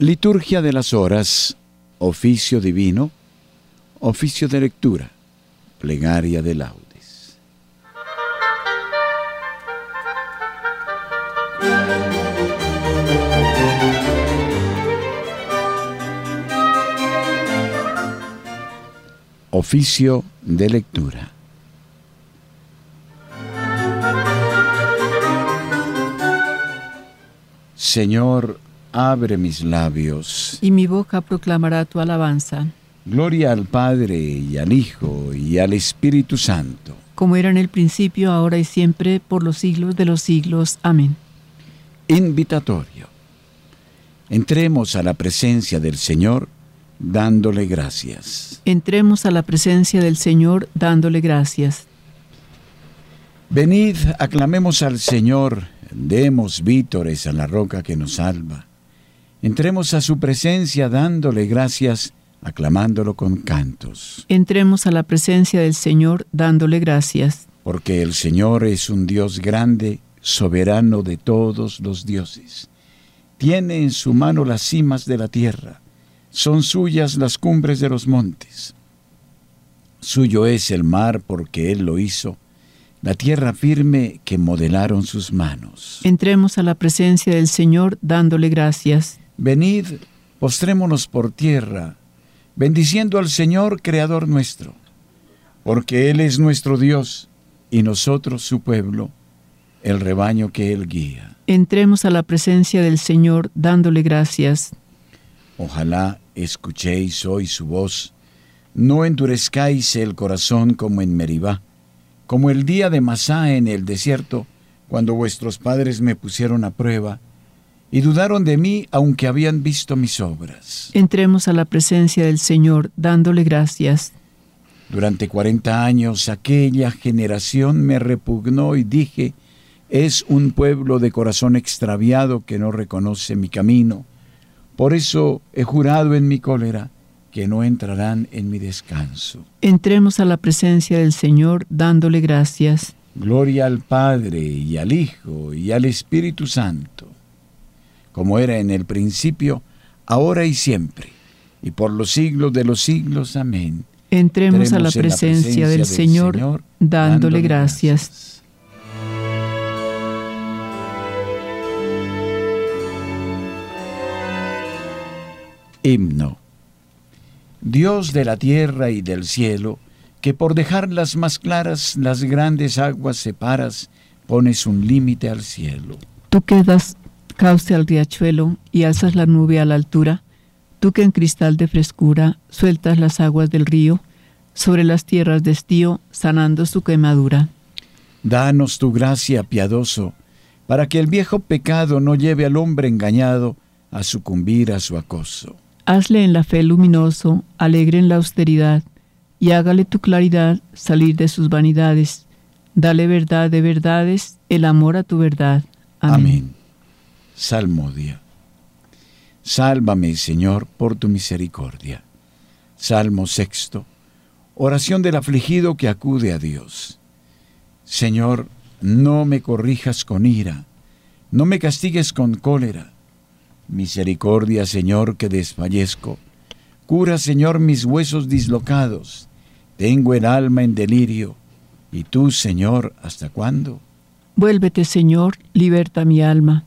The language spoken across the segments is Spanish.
Liturgia de las horas, oficio divino, oficio de lectura, plegaria de laudes. Oficio de lectura. Señor, abre mis labios. Y mi boca proclamará tu alabanza. Gloria al Padre y al Hijo y al Espíritu Santo. Como era en el principio, ahora y siempre, por los siglos de los siglos. Amén. Invitatorio. Entremos a la presencia del Señor dándole gracias. Entremos a la presencia del Señor dándole gracias. Venid, aclamemos al Señor, demos vítores a la roca que nos salva. Entremos a su presencia dándole gracias, aclamándolo con cantos. Entremos a la presencia del Señor dándole gracias. Porque el Señor es un Dios grande, soberano de todos los dioses. Tiene en su mano las cimas de la tierra, son suyas las cumbres de los montes. Suyo es el mar porque Él lo hizo, la tierra firme que modelaron sus manos. Entremos a la presencia del Señor dándole gracias. Venid, postrémonos por tierra, bendiciendo al Señor, Creador nuestro, porque Él es nuestro Dios y nosotros su pueblo, el rebaño que Él guía. Entremos a la presencia del Señor dándole gracias. Ojalá escuchéis hoy su voz, no endurezcáis el corazón como en Meribá, como el día de Masá en el desierto, cuando vuestros padres me pusieron a prueba, y dudaron de mí aunque habían visto mis obras. Entremos a la presencia del Señor dándole gracias. Durante cuarenta años aquella generación me repugnó y dije, es un pueblo de corazón extraviado que no reconoce mi camino. Por eso he jurado en mi cólera que no entrarán en mi descanso. Entremos a la presencia del Señor dándole gracias. Gloria al Padre y al Hijo y al Espíritu Santo como era en el principio, ahora y siempre, y por los siglos de los siglos. Amén. Entremos, a la presencia, del, Señor, dándole, gracias. Himno. Dios de la tierra y del cielo, que por dejarlas más claras las grandes aguas separas, pones un límite al cielo. Tú quedas cauce al riachuelo y alzas la nube a la altura, tú que en cristal de frescura sueltas las aguas del río sobre las tierras de estío, sanando su quemadura. Danos tu gracia, piadoso, para que el viejo pecado no lleve al hombre engañado a sucumbir a su acoso. Hazle en la fe luminoso, alegre en la austeridad, y hágale tu claridad salir de sus vanidades. Dale verdad de verdades, el amor a tu verdad. Amén. Salmodia. Sálvame, Señor, por tu misericordia. Salmo sexto. Oración del afligido que acude a Dios. Señor, no me corrijas con ira, no me castigues con cólera. Misericordia, Señor, que desfallezco. Cura, Señor, mis huesos dislocados. Tengo el alma en delirio. ¿Y tú, Señor, hasta cuándo? Vuélvete, Señor, liberta mi alma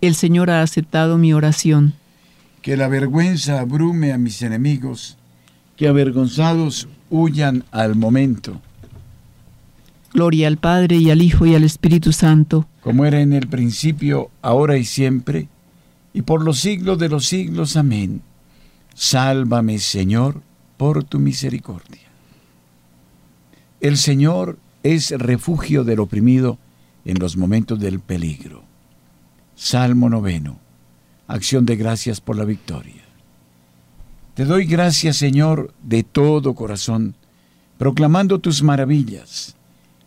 el Señor ha aceptado mi oración. Que la vergüenza abrume a mis enemigos, que avergonzados huyan al momento. Gloria al Padre y al Hijo y al Espíritu Santo. Como era en el principio, ahora y siempre, y por los siglos de los siglos. Amén. Sálvame, Señor, por tu misericordia. El Señor es refugio del oprimido en los momentos del peligro. Salmo noveno. Acción de gracias por la victoria. Te doy gracias, Señor, de todo corazón, proclamando tus maravillas.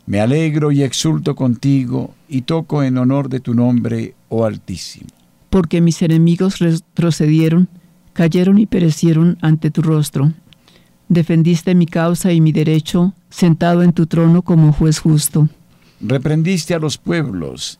Me alegro y exulto contigo y toco en honor de tu nombre, oh Altísimo. Porque mis enemigos retrocedieron, cayeron y perecieron ante tu rostro. Defendiste mi causa y mi derecho, sentado en tu trono como juez justo. Reprendiste a los pueblos,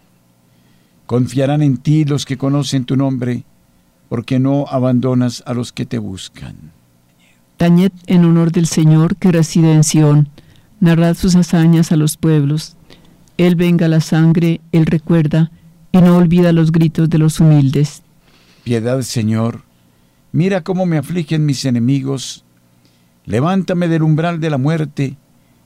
Confiarán en ti los que conocen tu nombre, porque no abandonas a los que te buscan. Tañed en honor del Señor que reside en Sión, narrad sus hazañas a los pueblos. Él venga la sangre, Él recuerda, y no olvida los gritos de los humildes. Piedad, Señor, mira cómo me afligen mis enemigos. Levántame del umbral de la muerte,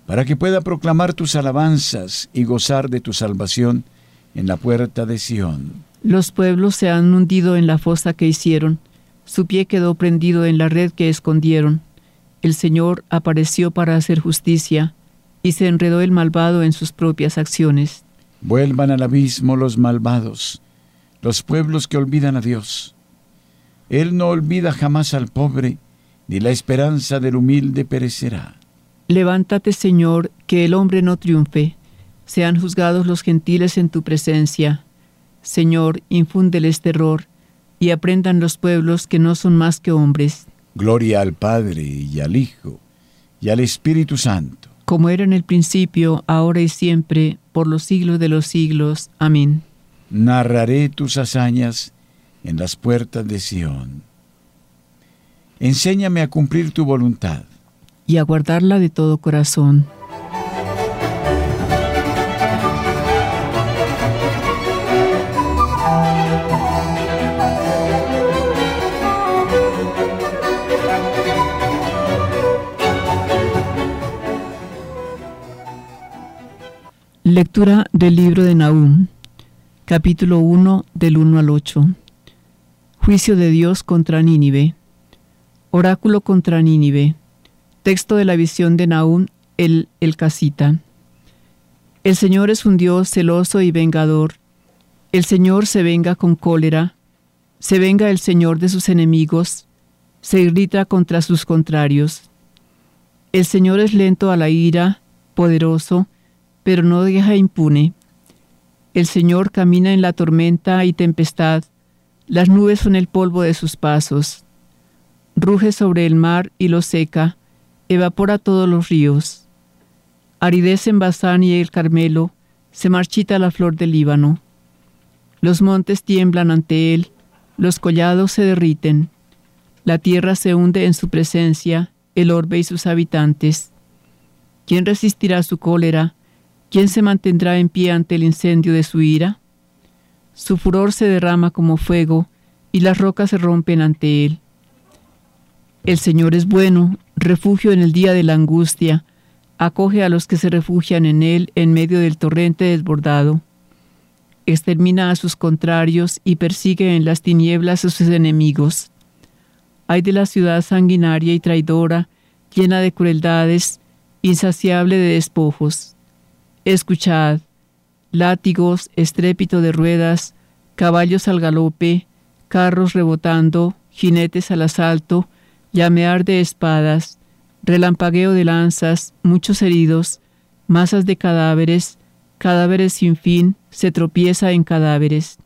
para que pueda proclamar tus alabanzas y gozar de tu salvación en la puerta de Sión. Los pueblos se han hundido en la fosa que hicieron, su pie quedó prendido en la red que escondieron. El Señor apareció para hacer justicia, y se enredó el malvado en sus propias acciones. Vuelvan al abismo los malvados, los pueblos que olvidan a Dios. Él no olvida jamás al pobre, ni la esperanza del humilde perecerá. Levántate, Señor, que el hombre no triunfe sean juzgados los gentiles en tu presencia. Señor, infúndeles terror, y aprendan los pueblos que no son más que hombres. Gloria al Padre y al Hijo y al Espíritu Santo. Como era en el principio, ahora y siempre, por los siglos de los siglos. Amén. Narraré tus hazañas en las puertas de Sión. Enséñame a cumplir tu voluntad. Y a guardarla de todo corazón. Lectura del libro de Nahum, capítulo 1 del 1 al 8. Juicio de Dios contra Nínive. Oráculo contra Nínive. Texto de la visión de Nahum, el, el casita. El Señor es un Dios celoso y vengador. El Señor se venga con cólera. Se venga el Señor de sus enemigos. Se irrita contra sus contrarios. El Señor es lento a la ira, poderoso, pero no deja impune. El Señor camina en la tormenta y tempestad, las nubes son el polvo de sus pasos. Ruge sobre el mar y lo seca, evapora todos los ríos. Aridez en Bazán y el Carmelo, se marchita la flor del Líbano. Los montes tiemblan ante él, los collados se derriten, la tierra se hunde en su presencia, el orbe y sus habitantes. ¿Quién resistirá su cólera? ¿Quién se mantendrá en pie ante el incendio de su ira? Su furor se derrama como fuego, y las rocas se rompen ante él. El Señor es bueno, refugio en el día de la angustia, acoge a los que se refugian en él en medio del torrente desbordado. Extermina a sus contrarios y persigue en las tinieblas a sus enemigos. Hay de la ciudad sanguinaria y traidora, llena de crueldades, insaciable de despojos. Escuchad, látigos, estrépito de ruedas, caballos al galope, carros rebotando, jinetes al asalto, llamear de espadas, relampagueo de lanzas, muchos heridos, masas de cadáveres, cadáveres sin fin, se tropieza en cadáveres.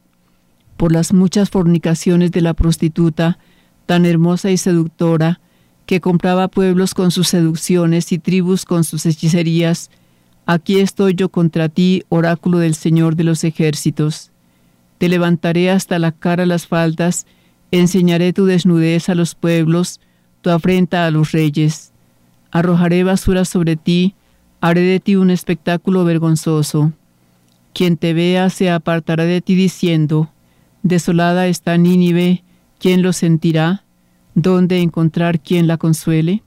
Por las muchas fornicaciones de la prostituta, tan hermosa y seductora, que compraba pueblos con sus seducciones y tribus con sus hechicerías, Aquí estoy yo contra ti, oráculo del Señor de los ejércitos. Te levantaré hasta la cara las faldas, enseñaré tu desnudez a los pueblos, tu afrenta a los reyes. Arrojaré basura sobre ti, haré de ti un espectáculo vergonzoso. Quien te vea se apartará de ti diciendo, Desolada está Nínive, ¿quién lo sentirá? ¿Dónde encontrar quien la consuele?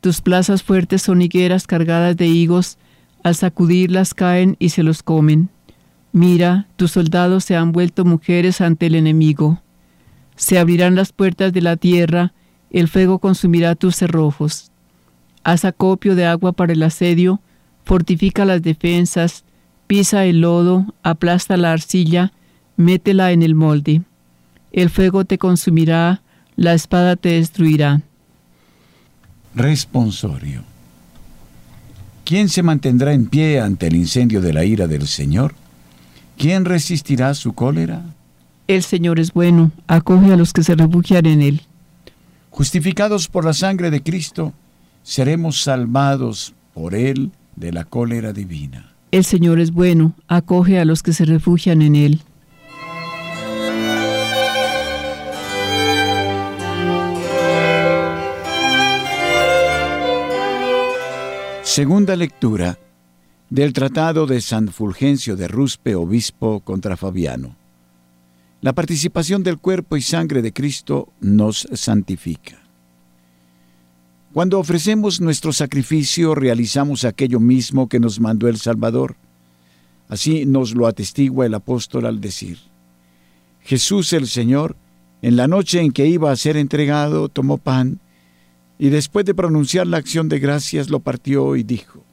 Tus plazas fuertes son higueras cargadas de higos, al sacudirlas caen y se los comen. Mira, tus soldados se han vuelto mujeres ante el enemigo. Se abrirán las puertas de la tierra, el fuego consumirá tus cerrojos. Haz acopio de agua para el asedio, fortifica las defensas, pisa el lodo, aplasta la arcilla, métela en el molde. El fuego te consumirá, la espada te destruirá. Responsorio. ¿Quién se mantendrá en pie ante el incendio de la ira del Señor? ¿Quién resistirá su cólera? El Señor es bueno, acoge a los que se refugian en Él. Justificados por la sangre de Cristo, seremos salvados por Él de la cólera divina. El Señor es bueno, acoge a los que se refugian en Él. Segunda lectura del Tratado de San Fulgencio de Ruspe, obispo contra Fabiano. La participación del cuerpo y sangre de Cristo nos santifica. Cuando ofrecemos nuestro sacrificio, realizamos aquello mismo que nos mandó el Salvador. Así nos lo atestigua el apóstol al decir, Jesús el Señor, en la noche en que iba a ser entregado, tomó pan, y después de pronunciar la acción de gracias lo partió y dijo,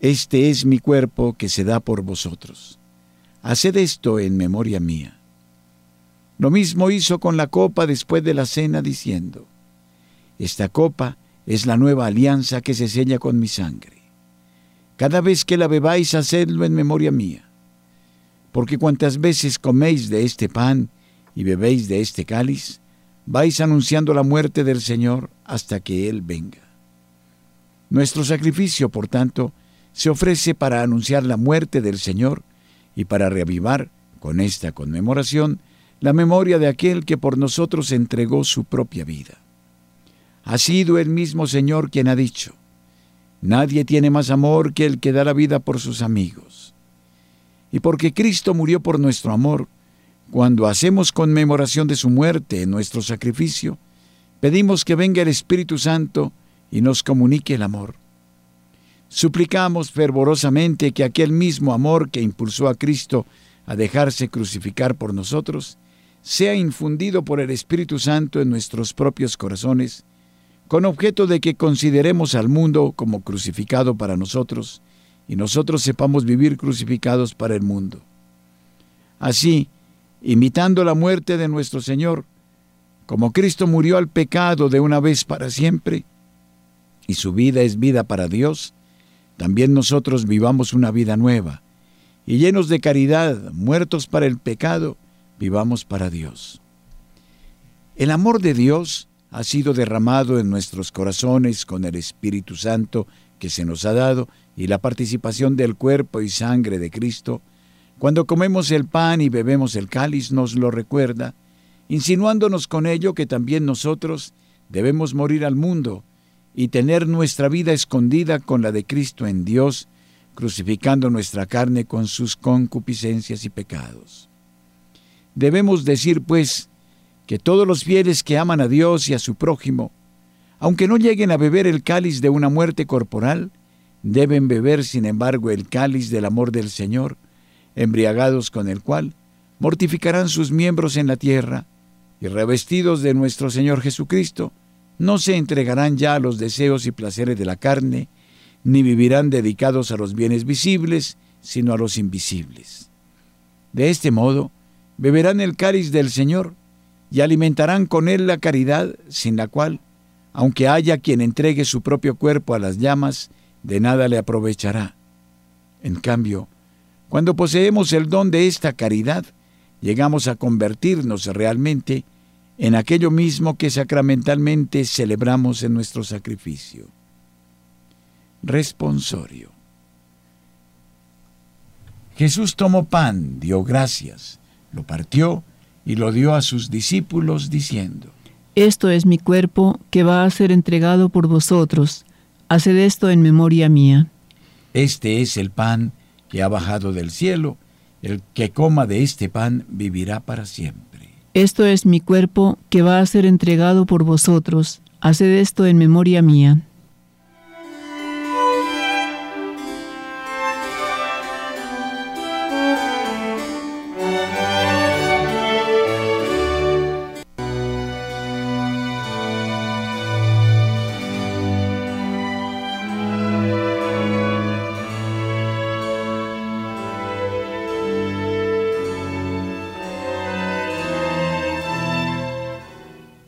Este es mi cuerpo que se da por vosotros. Haced esto en memoria mía. Lo mismo hizo con la copa después de la cena diciendo, Esta copa es la nueva alianza que se sella con mi sangre. Cada vez que la bebáis, hacedlo en memoria mía. Porque cuantas veces coméis de este pan y bebéis de este cáliz, vais anunciando la muerte del Señor hasta que Él venga. Nuestro sacrificio, por tanto, se ofrece para anunciar la muerte del Señor y para reavivar, con esta conmemoración, la memoria de aquel que por nosotros entregó su propia vida. Ha sido el mismo Señor quien ha dicho, Nadie tiene más amor que el que da la vida por sus amigos. Y porque Cristo murió por nuestro amor, cuando hacemos conmemoración de su muerte en nuestro sacrificio, pedimos que venga el Espíritu Santo y nos comunique el amor. Suplicamos fervorosamente que aquel mismo amor que impulsó a Cristo a dejarse crucificar por nosotros, sea infundido por el Espíritu Santo en nuestros propios corazones, con objeto de que consideremos al mundo como crucificado para nosotros y nosotros sepamos vivir crucificados para el mundo. Así, imitando la muerte de nuestro Señor, como Cristo murió al pecado de una vez para siempre, y su vida es vida para Dios, también nosotros vivamos una vida nueva, y llenos de caridad, muertos para el pecado, vivamos para Dios. El amor de Dios ha sido derramado en nuestros corazones con el Espíritu Santo que se nos ha dado y la participación del cuerpo y sangre de Cristo cuando comemos el pan y bebemos el cáliz nos lo recuerda, insinuándonos con ello que también nosotros debemos morir al mundo y tener nuestra vida escondida con la de Cristo en Dios, crucificando nuestra carne con sus concupiscencias y pecados. Debemos decir, pues, que todos los fieles que aman a Dios y a su prójimo, aunque no lleguen a beber el cáliz de una muerte corporal, deben beber, sin embargo, el cáliz del amor del Señor, embriagados con el cual mortificarán sus miembros en la tierra, y revestidos de nuestro Señor Jesucristo, no se entregarán ya a los deseos y placeres de la carne, ni vivirán dedicados a los bienes visibles, sino a los invisibles. De este modo, beberán el cáliz del Señor y alimentarán con él la caridad, sin la cual, aunque haya quien entregue su propio cuerpo a las llamas, de nada le aprovechará. En cambio, cuando poseemos el don de esta caridad, llegamos a convertirnos realmente en aquello mismo que sacramentalmente celebramos en nuestro sacrificio. Responsorio. Jesús tomó pan, dio gracias, lo partió y lo dio a sus discípulos diciendo, Esto es mi cuerpo que va a ser entregado por vosotros. Haced esto en memoria mía. Este es el pan que ha bajado del cielo, el que coma de este pan vivirá para siempre. Esto es mi cuerpo que va a ser entregado por vosotros. Haced esto en memoria mía.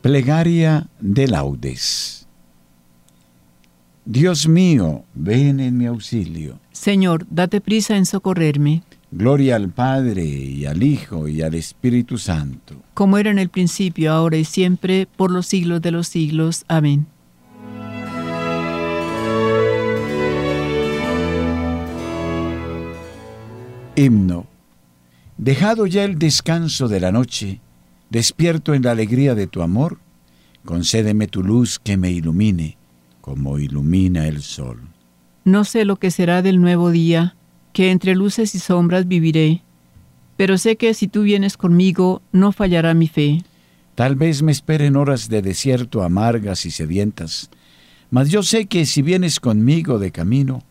Plegaria de laudes. Dios mío, ven en mi auxilio. Señor, date prisa en socorrerme. Gloria al Padre y al Hijo y al Espíritu Santo. Como era en el principio, ahora y siempre, por los siglos de los siglos. Amén. Himno. Dejado ya el descanso de la noche, despierto en la alegría de tu amor, concédeme tu luz que me ilumine, como ilumina el sol. No sé lo que será del nuevo día, que entre luces y sombras viviré, pero sé que si tú vienes conmigo, no fallará mi fe. Tal vez me esperen horas de desierto amargas y sedientas, mas yo sé que si vienes conmigo de camino,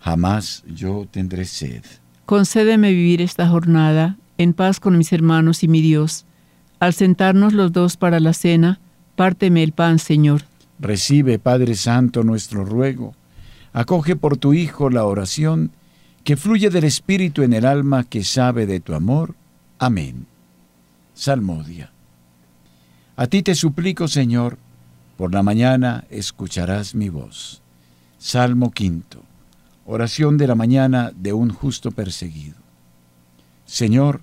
jamás yo tendré sed. Concédeme vivir esta jornada en paz con mis hermanos y mi Dios. Al sentarnos los dos para la cena, párteme el pan, Señor. Recibe, Padre Santo, nuestro ruego. Acoge por tu Hijo la oración que fluye del Espíritu en el alma que sabe de tu amor. Amén. Salmodia. A ti te suplico, Señor, por la mañana escucharás mi voz. Salmo quinto. Oración de la mañana de un justo perseguido. Señor,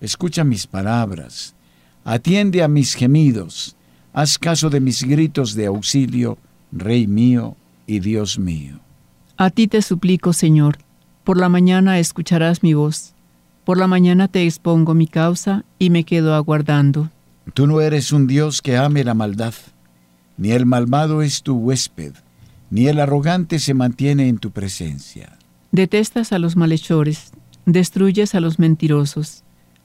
escucha mis palabras, atiende a mis gemidos, haz caso de mis gritos de auxilio, Rey mío y Dios mío. A ti te suplico, Señor, por la mañana escucharás mi voz, por la mañana te expongo mi causa y me quedo aguardando. Tú no eres un Dios que ame la maldad, ni el malvado es tu huésped ni el arrogante se mantiene en tu presencia. Detestas a los malhechores, destruyes a los mentirosos.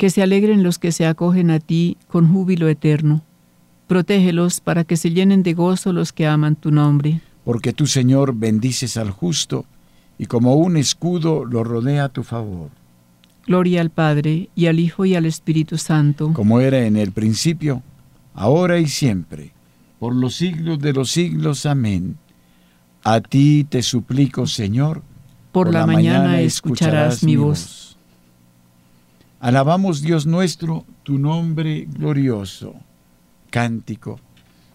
Que se alegren los que se acogen a ti con júbilo eterno. Protégelos para que se llenen de gozo los que aman tu nombre. Porque tu Señor bendices al justo y como un escudo lo rodea a tu favor. Gloria al Padre y al Hijo y al Espíritu Santo. Como era en el principio, ahora y siempre, por los siglos de los siglos. Amén. A ti te suplico, Señor. Por, la, mañana, escucharás, mi voz. Alabamos, Dios nuestro, tu nombre glorioso. Cántico.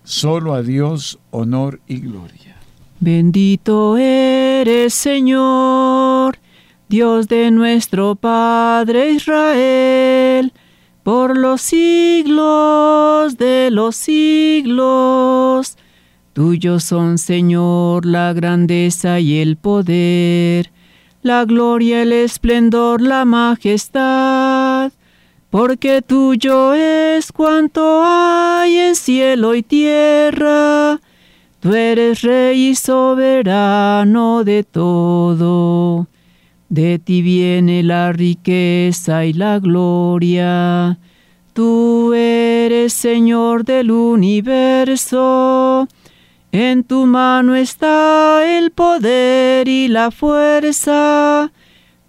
Solo a Dios honor y gloria. Bendito eres, Señor, Dios de nuestro Padre Israel, por los siglos de los siglos. Tuyo son, Señor, la grandeza y el poder, la gloria, el esplendor, la majestad, porque tuyo es cuanto hay en cielo y tierra. Tú eres rey y soberano de todo. De ti viene la riqueza y la gloria. Tú eres Señor del universo. En tu mano está el poder y la fuerza.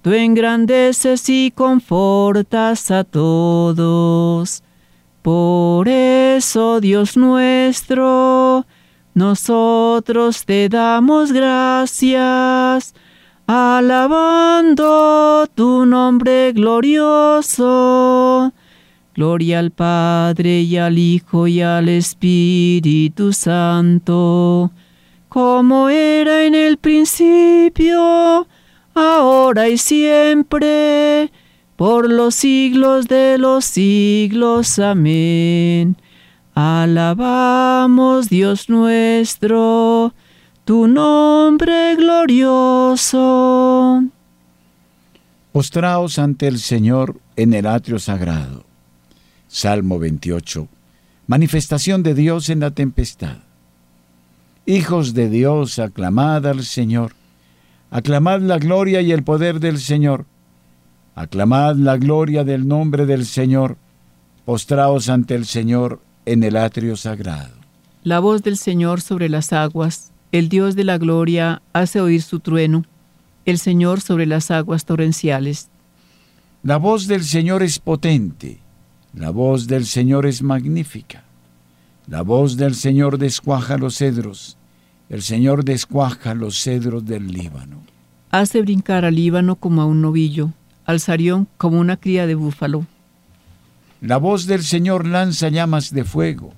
Tú engrandeces y confortas a todos. Por eso, Dios nuestro, nosotros te damos gracias, alabando tu nombre glorioso Gloria al Padre y al Hijo y al Espíritu Santo, como era en el principio, ahora y siempre, por los siglos de los siglos. Amén. Alabamos, Dios nuestro, tu nombre glorioso. Postraos ante el Señor en el atrio sagrado Salmo 28. Manifestación de Dios en la tempestad. Hijos de Dios, aclamad al Señor. Aclamad la gloria y el poder del Señor. Aclamad la gloria del nombre del Señor. Postraos ante el Señor en el atrio sagrado. La voz del Señor sobre las aguas, el Dios de la gloria hace oír su trueno, el Señor sobre las aguas torrenciales. La voz del Señor es potente, la voz del Señor es magnífica. La voz del Señor descuaja los cedros, el Señor descuaja los cedros del Líbano. Hace brincar al Líbano como a un novillo, al Sarión como una cría de búfalo. La voz del Señor lanza llamas de fuego,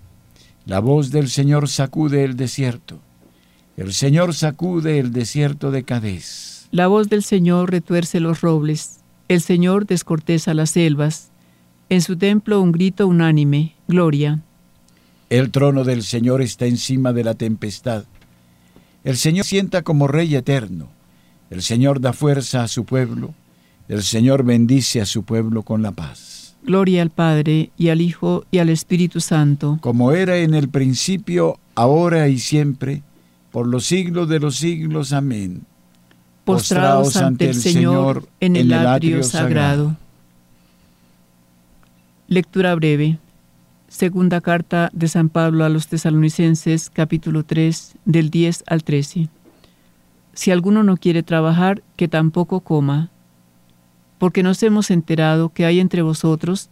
la voz del Señor sacude el desierto. El Señor sacude el desierto de Cadés. La voz del Señor retuerce los robles. El Señor descorteza las selvas. En su templo un grito unánime, gloria. El trono del Señor está encima de la tempestad. El Señor sienta como Rey eterno. El Señor da fuerza a su pueblo. El Señor bendice a su pueblo con la paz. Gloria al Padre, y al Hijo, y al Espíritu Santo. Como era en el principio, ahora y siempre, por los siglos de los siglos. Amén. Postraos ante el Señor en el atrio sagrado. Lectura breve. Segunda carta de San Pablo a los tesalonicenses, capítulo 3, del 10 al 13. Si alguno no quiere trabajar, que tampoco coma porque nos hemos enterado que hay entre vosotros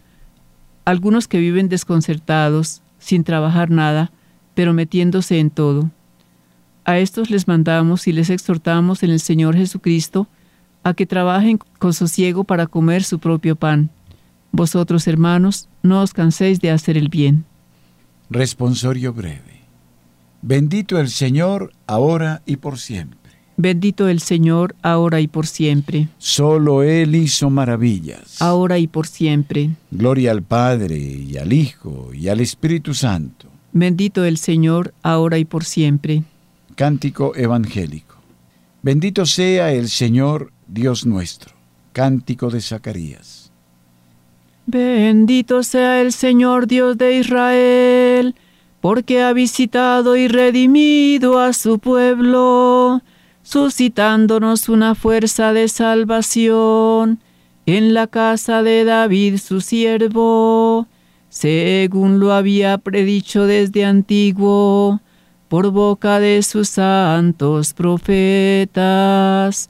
algunos que viven desconcertados, sin trabajar nada, pero metiéndose en todo. A estos les mandamos y les exhortamos en el Señor Jesucristo a que trabajen con sosiego para comer su propio pan. Vosotros, hermanos, no os canséis de hacer el bien. Responsorio breve. Bendito el Señor, ahora y por siempre. Bendito el Señor, ahora y por siempre. Solo Él hizo maravillas. Ahora y por siempre. Gloria al Padre, y al Hijo, y al Espíritu Santo. Bendito el Señor, ahora y por siempre. Cántico Evangélico. Bendito sea el Señor, Dios nuestro. Cántico de Zacarías. Bendito sea el Señor, Dios de Israel, porque ha visitado y redimido a su pueblo suscitándonos una fuerza de salvación en la casa de David su siervo, según lo había predicho desde antiguo, por boca de sus santos profetas.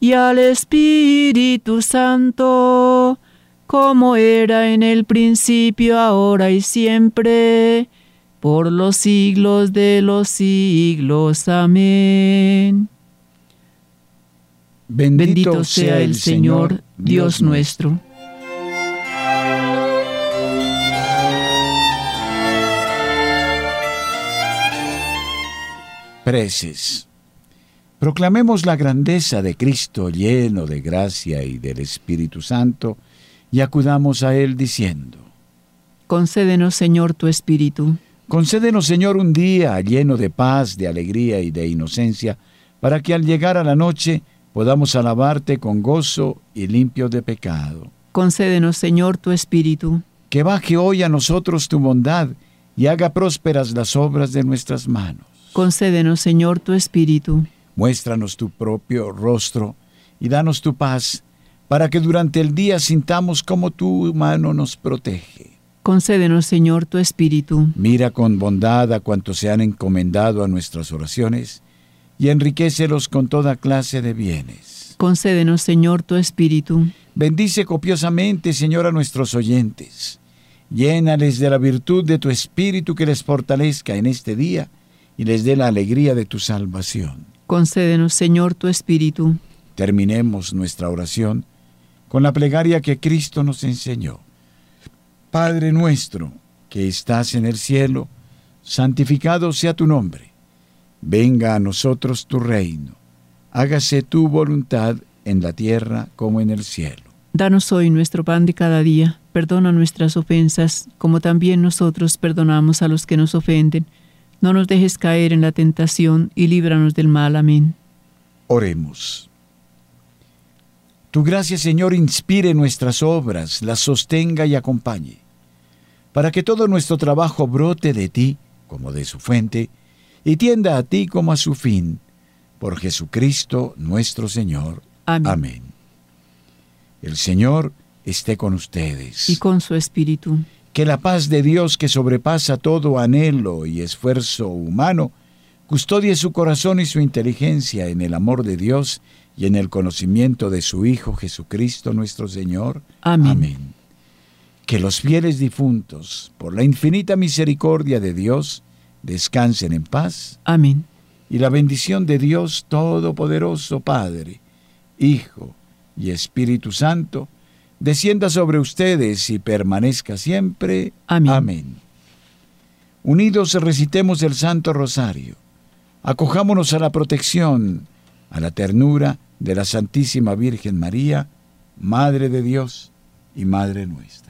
y al Espíritu Santo, como era en el principio, ahora y siempre por los siglos de los siglos. Amén. Bendito, sea el Señor, Dios nuestro. Preces. Proclamemos la grandeza de Cristo lleno de gracia y del Espíritu Santo y acudamos a Él diciendo, Concédenos, Señor, tu Espíritu Concédenos, Señor, un día lleno de paz, de alegría y de inocencia, para que al llegar a la noche podamos alabarte con gozo y limpio de pecado. Concédenos, Señor, tu Espíritu. Que baje hoy a nosotros tu bondad y haga prósperas las obras de nuestras manos. Concédenos, Señor, tu Espíritu. Muéstranos tu propio rostro y danos tu paz, para que durante el día sintamos como tu mano nos protege. Concédenos, Señor, tu Espíritu. Mira con bondad a cuantos se han encomendado a nuestras oraciones, y enriquecelos con toda clase de bienes. Concédenos, Señor, tu Espíritu. Bendice copiosamente, Señor, a nuestros oyentes. Llénales de la virtud de tu Espíritu que les fortalezca en este día y les dé la alegría de tu salvación. Concédenos, Señor, tu Espíritu. Terminemos nuestra oración con la plegaria que Cristo nos enseñó. Padre nuestro, que estás en el cielo, santificado sea tu nombre. Venga a nosotros tu reino. Hágase tu voluntad en la tierra como en el cielo. Danos hoy nuestro pan de cada día. Perdona nuestras ofensas, como también nosotros perdonamos a los que nos ofenden. No nos dejes caer en la tentación y líbranos del mal. Amén. Oremos. Tu gracia, Señor, inspire nuestras obras, las sostenga y acompañe, para que todo nuestro trabajo brote de ti como de su fuente, y tienda a ti como a su fin, por Jesucristo nuestro Señor. Amén. Amén. El Señor esté con ustedes. Y con su Espíritu. Que la paz de Dios que sobrepasa todo anhelo y esfuerzo humano, custodie su corazón y su inteligencia en el amor de Dios y en el conocimiento de su Hijo Jesucristo nuestro Señor. Amén. Que los fieles difuntos, por la infinita misericordia de Dios, descansen en paz. Amén. Y la bendición de Dios Todopoderoso, Padre, Hijo y Espíritu Santo, descienda sobre ustedes y permanezca siempre. Amén. Amén. Unidos recitemos el Santo Rosario. Acojámonos a la protección, a la ternura de la Santísima Virgen María, Madre de Dios y Madre nuestra.